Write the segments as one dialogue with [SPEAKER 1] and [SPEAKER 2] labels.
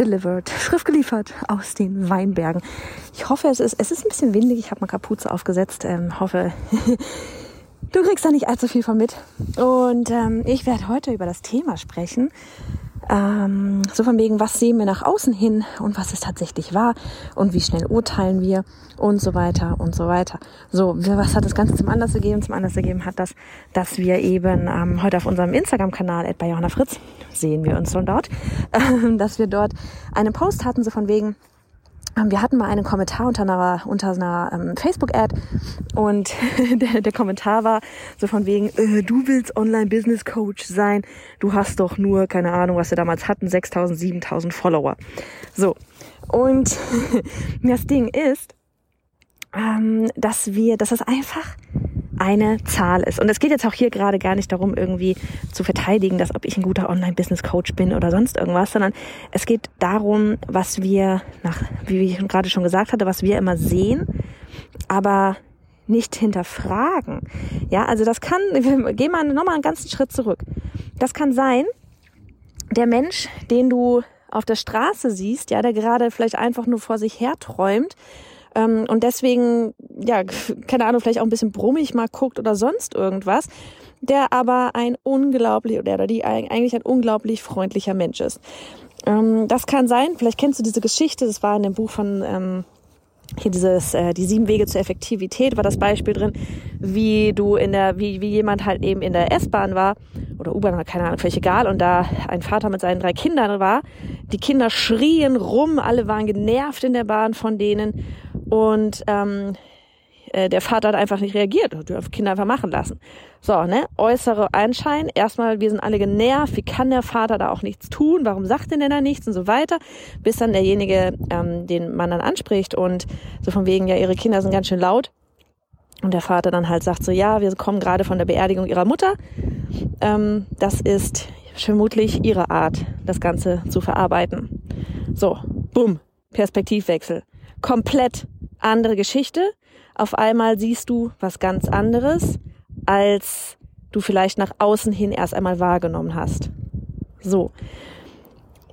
[SPEAKER 1] delivered, frisch geliefert aus den Weinbergen. Ich hoffe, es ist, es ist ein bisschen windig. Ich habe mal Kapuze aufgesetzt. Ähm, hoffe, du kriegst da nicht allzu viel von mit. Und ähm, ich werde heute über das Thema sprechen, ähm, so von wegen, was sehen wir nach außen hin und was es tatsächlich war und wie schnell urteilen wir und so weiter und so weiter. So, was hat das Ganze zum Anlass gegeben? Zum Anlass gegeben hat das, dass wir eben ähm, heute auf unserem Instagram-Kanal bei Johanna Fritz, sehen wir uns schon dort, äh, dass wir dort einen Post hatten, so von wegen, wir hatten mal einen Kommentar unter einer, unter einer ähm, Facebook-Ad und der, der Kommentar war so von wegen, äh, du willst Online-Business-Coach sein, du hast doch nur, keine Ahnung, was wir damals hatten, 6.000, 7.000 Follower. So, und das Ding ist, ähm, dass wir, dass das einfach eine Zahl ist. Und es geht jetzt auch hier gerade gar nicht darum, irgendwie zu verteidigen, dass ob ich ein guter Online-Business-Coach bin oder sonst irgendwas, sondern es geht darum, was wir nach, wie ich gerade schon gesagt hatte, was wir immer sehen, aber nicht hinterfragen. Ja, also das kann, wir gehen mal nochmal einen ganzen Schritt zurück. Das kann sein, der Mensch, den du auf der Straße siehst, ja, der gerade vielleicht einfach nur vor sich her träumt ähm, und deswegen, ja, keine Ahnung, vielleicht auch ein bisschen brummig mal guckt oder sonst irgendwas, der aber ein unglaublich, oder die eigentlich ein unglaublich freundlicher Mensch ist. Ähm, das kann sein, vielleicht kennst du diese Geschichte, das war in dem Buch von ähm, hier dieses äh, die sieben Wege zur Effektivität war das Beispiel drin, wie du in der wie wie jemand halt eben in der S-Bahn war oder U-Bahn, keine Ahnung, völlig egal und da ein Vater mit seinen drei Kindern war. Die Kinder schrien rum, alle waren genervt in der Bahn von denen und ähm, äh, der Vater hat einfach nicht reagiert, hat die Kinder einfach machen lassen. So, ne, äußere Anschein, erstmal, wir sind alle genervt, wie kann der Vater da auch nichts tun, warum sagt denn der da nichts und so weiter, bis dann derjenige, ähm, den man dann anspricht und so von wegen, ja, ihre Kinder sind ganz schön laut. Und der Vater dann halt sagt so, ja, wir kommen gerade von der Beerdigung ihrer Mutter. Ähm, das ist vermutlich ihre Art, das Ganze zu verarbeiten. So, bumm, Perspektivwechsel. Komplett andere Geschichte. Auf einmal siehst du was ganz anderes, als du vielleicht nach außen hin erst einmal wahrgenommen hast. So.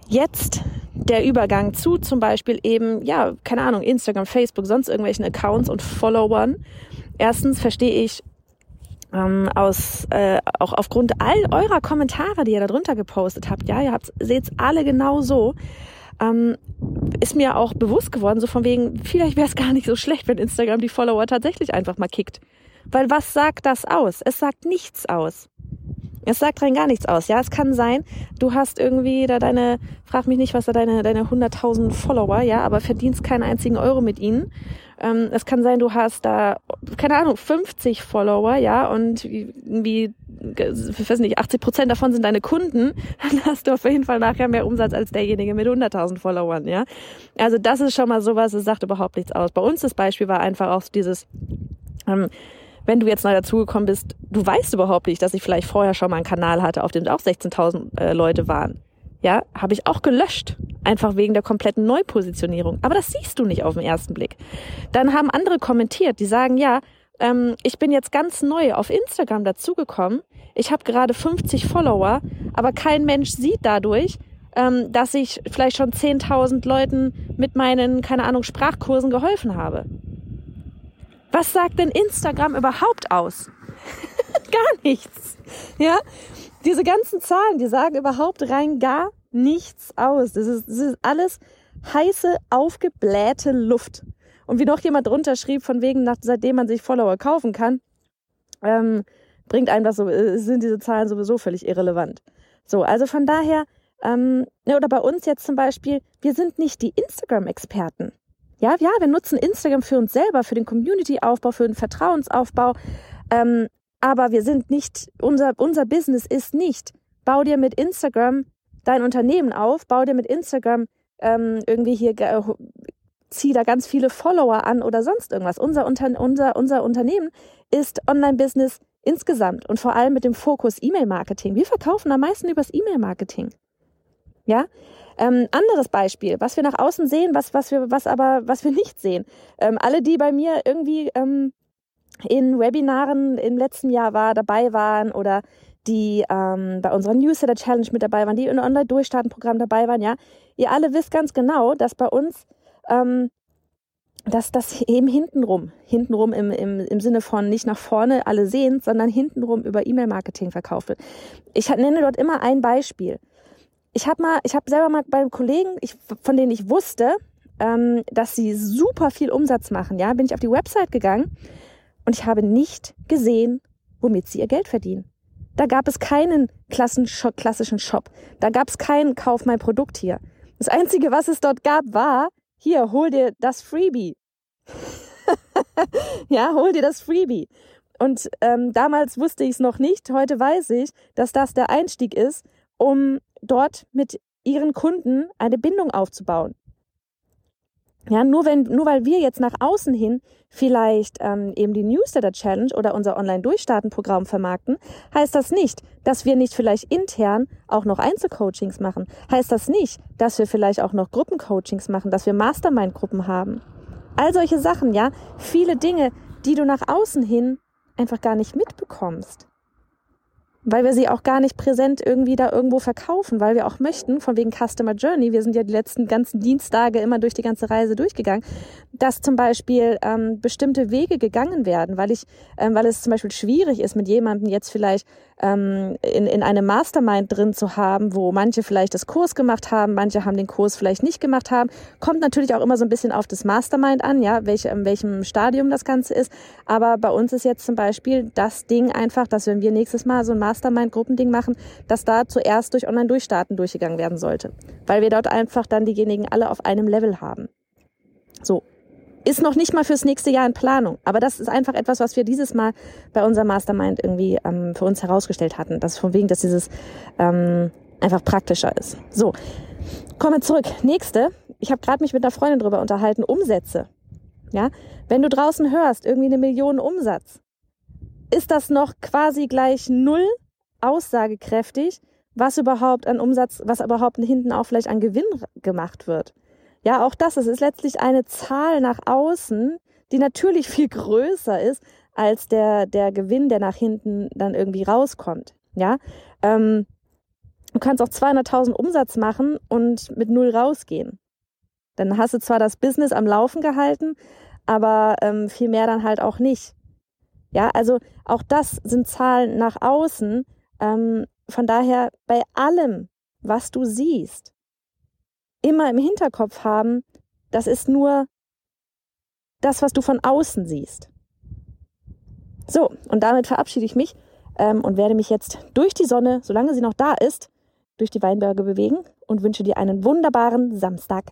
[SPEAKER 1] Jetzt der Übergang zu zum Beispiel eben, ja, keine Ahnung, Instagram, Facebook, sonst irgendwelchen Accounts und Followern. Erstens verstehe ich ähm, aus äh, auch aufgrund all eurer Kommentare, die ihr da drunter gepostet habt, ja, ihr habt seht's alle genau so, ähm, ist mir auch bewusst geworden, so von wegen, vielleicht wäre es gar nicht so schlecht, wenn Instagram die Follower tatsächlich einfach mal kickt. Weil was sagt das aus? Es sagt nichts aus. Es sagt rein gar nichts aus. Ja, es kann sein, du hast irgendwie da deine, frag mich nicht, was da deine, deine 100.000 Follower, ja, aber verdienst keinen einzigen Euro mit ihnen. Ähm, es kann sein, du hast da, keine Ahnung, 50 Follower, ja, und irgendwie, ich weiß nicht, 80 Prozent davon sind deine Kunden, dann hast du auf jeden Fall nachher mehr Umsatz als derjenige mit 100.000 Followern, ja. Also das ist schon mal sowas, es sagt überhaupt nichts aus. Bei uns das Beispiel war einfach auch dieses, ähm, wenn du jetzt neu dazugekommen bist, du weißt überhaupt nicht, dass ich vielleicht vorher schon mal einen Kanal hatte, auf dem auch 16.000 äh, Leute waren. Ja, habe ich auch gelöscht, einfach wegen der kompletten Neupositionierung. Aber das siehst du nicht auf den ersten Blick. Dann haben andere kommentiert, die sagen, ja, ähm, ich bin jetzt ganz neu auf Instagram dazugekommen. Ich habe gerade 50 Follower, aber kein Mensch sieht dadurch, ähm, dass ich vielleicht schon 10.000 Leuten mit meinen, keine Ahnung, Sprachkursen geholfen habe. Was sagt denn Instagram überhaupt aus? gar nichts. Ja, diese ganzen Zahlen, die sagen überhaupt rein gar nichts aus. Das ist, das ist alles heiße, aufgeblähte Luft. Und wie noch jemand drunter schrieb, von wegen, nach, seitdem man sich Follower kaufen kann, ähm, bringt einem das so, äh, sind diese Zahlen sowieso völlig irrelevant. So, also von daher, ähm, oder bei uns jetzt zum Beispiel, wir sind nicht die Instagram-Experten. Ja, ja, wir nutzen Instagram für uns selber, für den Community-Aufbau, für den Vertrauensaufbau. Ähm, aber wir sind nicht, unser, unser Business ist nicht, bau dir mit Instagram dein Unternehmen auf, bau dir mit Instagram ähm, irgendwie hier, äh, zieh da ganz viele Follower an oder sonst irgendwas. Unser, Unter unser, unser Unternehmen ist Online-Business insgesamt und vor allem mit dem Fokus E-Mail-Marketing. Wir verkaufen am meisten übers E-Mail-Marketing. Ja, ähm, anderes Beispiel, was wir nach außen sehen, was, was wir, was aber, was wir nicht sehen. Ähm, alle, die bei mir irgendwie ähm, in Webinaren im letzten Jahr war, dabei waren oder die ähm, bei unserer Newsletter Challenge mit dabei waren, die in Online-Durchstarten-Programm dabei waren, ja, ihr alle wisst ganz genau, dass bei uns ähm, dass das eben hintenrum, hintenrum im, im, im Sinne von nicht nach vorne alle sehen, sondern hintenrum über E-Mail-Marketing verkauft wird. Ich nenne dort immer ein Beispiel ich habe mal, ich habe selber mal bei Kollegen, ich, von denen ich wusste, ähm, dass sie super viel Umsatz machen, ja, bin ich auf die Website gegangen und ich habe nicht gesehen, womit sie ihr Geld verdienen. Da gab es keinen klassischen Shop. Da gab es keinen Kauf mein Produkt hier. Das Einzige, was es dort gab, war, hier, hol dir das Freebie. ja, hol dir das Freebie. Und ähm, damals wusste ich es noch nicht, heute weiß ich, dass das der Einstieg ist, um dort mit ihren Kunden eine Bindung aufzubauen. Ja, nur wenn, nur weil wir jetzt nach außen hin vielleicht ähm, eben die Newsletter Challenge oder unser Online-Durchstarten-Programm vermarkten, heißt das nicht, dass wir nicht vielleicht intern auch noch Einzelcoachings machen. Heißt das nicht, dass wir vielleicht auch noch Gruppencoachings machen, dass wir Mastermind-Gruppen haben. All solche Sachen, ja, viele Dinge, die du nach außen hin einfach gar nicht mitbekommst weil wir sie auch gar nicht präsent irgendwie da irgendwo verkaufen, weil wir auch möchten, von wegen Customer Journey, wir sind ja die letzten ganzen Dienstage immer durch die ganze Reise durchgegangen, dass zum Beispiel ähm, bestimmte Wege gegangen werden, weil ich, ähm, weil es zum Beispiel schwierig ist, mit jemandem jetzt vielleicht ähm, in, in einem Mastermind drin zu haben, wo manche vielleicht das Kurs gemacht haben, manche haben den Kurs vielleicht nicht gemacht haben. Kommt natürlich auch immer so ein bisschen auf das Mastermind an, ja, welche, in welchem Stadium das Ganze ist. Aber bei uns ist jetzt zum Beispiel das Ding einfach, dass wenn wir nächstes Mal so ein Mastermind Mastermind-Gruppending machen, dass da zuerst durch Online-Durchstarten durchgegangen werden sollte. Weil wir dort einfach dann diejenigen alle auf einem Level haben. So. Ist noch nicht mal fürs nächste Jahr in Planung. Aber das ist einfach etwas, was wir dieses Mal bei unserem Mastermind irgendwie ähm, für uns herausgestellt hatten. Das von wegen, dass dieses ähm, einfach praktischer ist. So. Kommen wir zurück. Nächste. Ich habe gerade mich mit einer Freundin drüber unterhalten. Umsätze. Ja, wenn du draußen hörst, irgendwie eine Million Umsatz, ist das noch quasi gleich null aussagekräftig, was überhaupt an Umsatz, was überhaupt hinten auch vielleicht an Gewinn gemacht wird. Ja, auch das, es ist letztlich eine Zahl nach außen, die natürlich viel größer ist als der, der Gewinn, der nach hinten dann irgendwie rauskommt. Ja, ähm, du kannst auch 200.000 Umsatz machen und mit null rausgehen. Dann hast du zwar das Business am Laufen gehalten, aber ähm, viel mehr dann halt auch nicht. Ja, also auch das sind Zahlen nach außen, ähm, von daher bei allem, was du siehst, immer im Hinterkopf haben, das ist nur das, was du von außen siehst. So, und damit verabschiede ich mich ähm, und werde mich jetzt durch die Sonne, solange sie noch da ist, durch die Weinberge bewegen und wünsche dir einen wunderbaren Samstag.